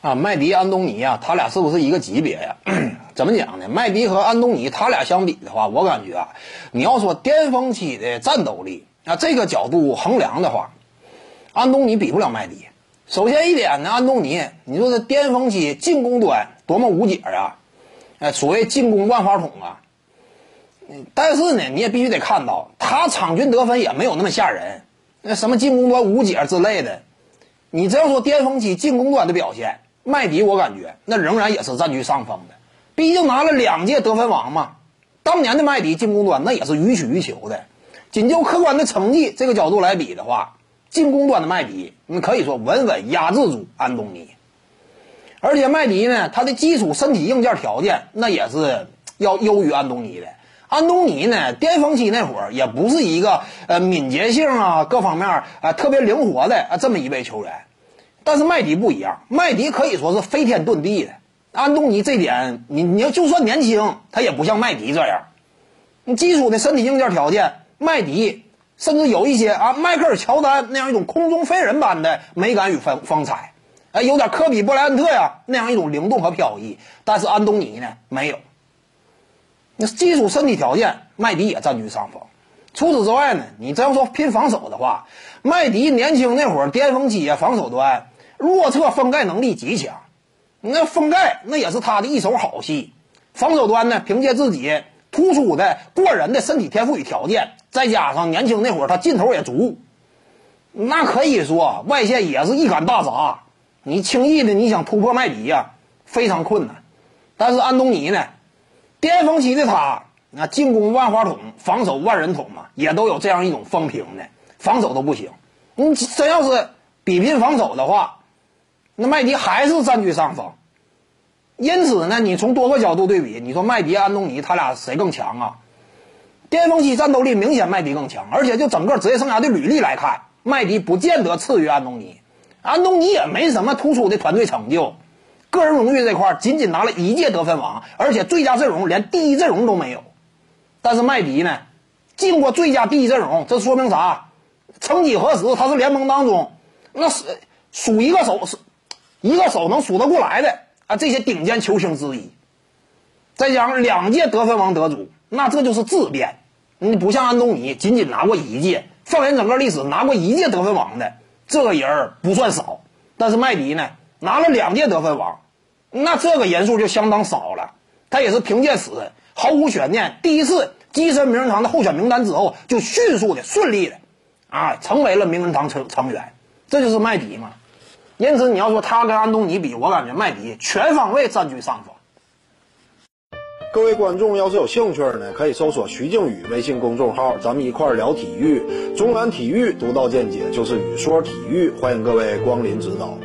啊，麦迪、安东尼啊，他俩是不是一个级别呀？怎么讲呢？麦迪和安东尼他俩相比的话，我感觉啊，你要说巅峰期的战斗力啊，这个角度衡量的话，安东尼比不了麦迪。首先一点呢，安东尼，你说这巅峰期进攻端多么无解啊！哎，所谓进攻万花筒啊，但是呢，你也必须得看到，他场均得分也没有那么吓人。那什么进攻端无解之类的，你只要说巅峰期进攻端的表现。麦迪，我感觉那仍然也是占据上风的，毕竟拿了两届得分王嘛。当年的麦迪进攻端那也是予取予求的。仅就客观的成绩这个角度来比的话，进攻端的麦迪，你可以说稳稳压制住安东尼。而且麦迪呢，他的基础身体硬件条件那也是要优于安东尼的。安东尼呢，巅峰期那会儿也不是一个呃敏捷性啊各方面啊特别灵活的啊这么一位球员。但是麦迪不一样，麦迪可以说是飞天遁地的。安东尼这点，你你要就算年轻，他也不像麦迪这样。你基础的身体硬件条件，麦迪甚至有一些啊，迈克尔乔丹那样一种空中飞人般的美感与风风采，哎，有点科比布莱恩特呀那样一种灵动和飘逸。但是安东尼呢，没有。那基础身体条件，麦迪也占据上风。除此之外呢，你真要说拼防守的话，麦迪年轻那会儿巅峰期啊，防守端。弱侧封盖能力极强，那封盖那也是他的一手好戏。防守端呢，凭借自己突出的过人的身体天赋与条件，再加上年轻那会儿他劲头也足，那可以说外线也是一杆大闸。你轻易的你想突破麦迪呀，非常困难。但是安东尼呢，巅峰期的他，那进攻万花筒，防守万人筒嘛，也都有这样一种风评的，防守都不行。你真要是比拼防守的话，那麦迪还是占据上风，因此呢，你从多个角度对比，你说麦迪、安东尼他俩谁更强啊？巅峰期战斗力明显麦迪更强，而且就整个职业生涯的履历来看，麦迪不见得次于安东尼，安东尼也没什么突出的团队成就，个人荣誉这块仅仅拿了一届得分王，而且最佳阵容连第一阵容都没有。但是麦迪呢，进过最佳第一阵容，这说明啥？曾几何时，他是联盟当中那是数一个手是。一个手能数得过来的啊，这些顶尖球星之一，再加上两届得分王得主，那这就是质变。你不像安东尼，仅仅拿过一届，放眼整个历史，拿过一届得分王的这个人不算少。但是麦迪呢，拿了两届得分王，那这个人数就相当少了。他也是凭借此毫无悬念，第一次跻身名人堂的候选名单之后，就迅速的顺利的啊，成为了名人堂成成员。这就是麦迪嘛。因此，你要说他跟安东尼比，我感觉麦迪全方位占据上风。各位观众要是有兴趣呢，可以搜索徐静宇微信公众号，咱们一块儿聊体育。中南体育独到见解就是语说体育，欢迎各位光临指导。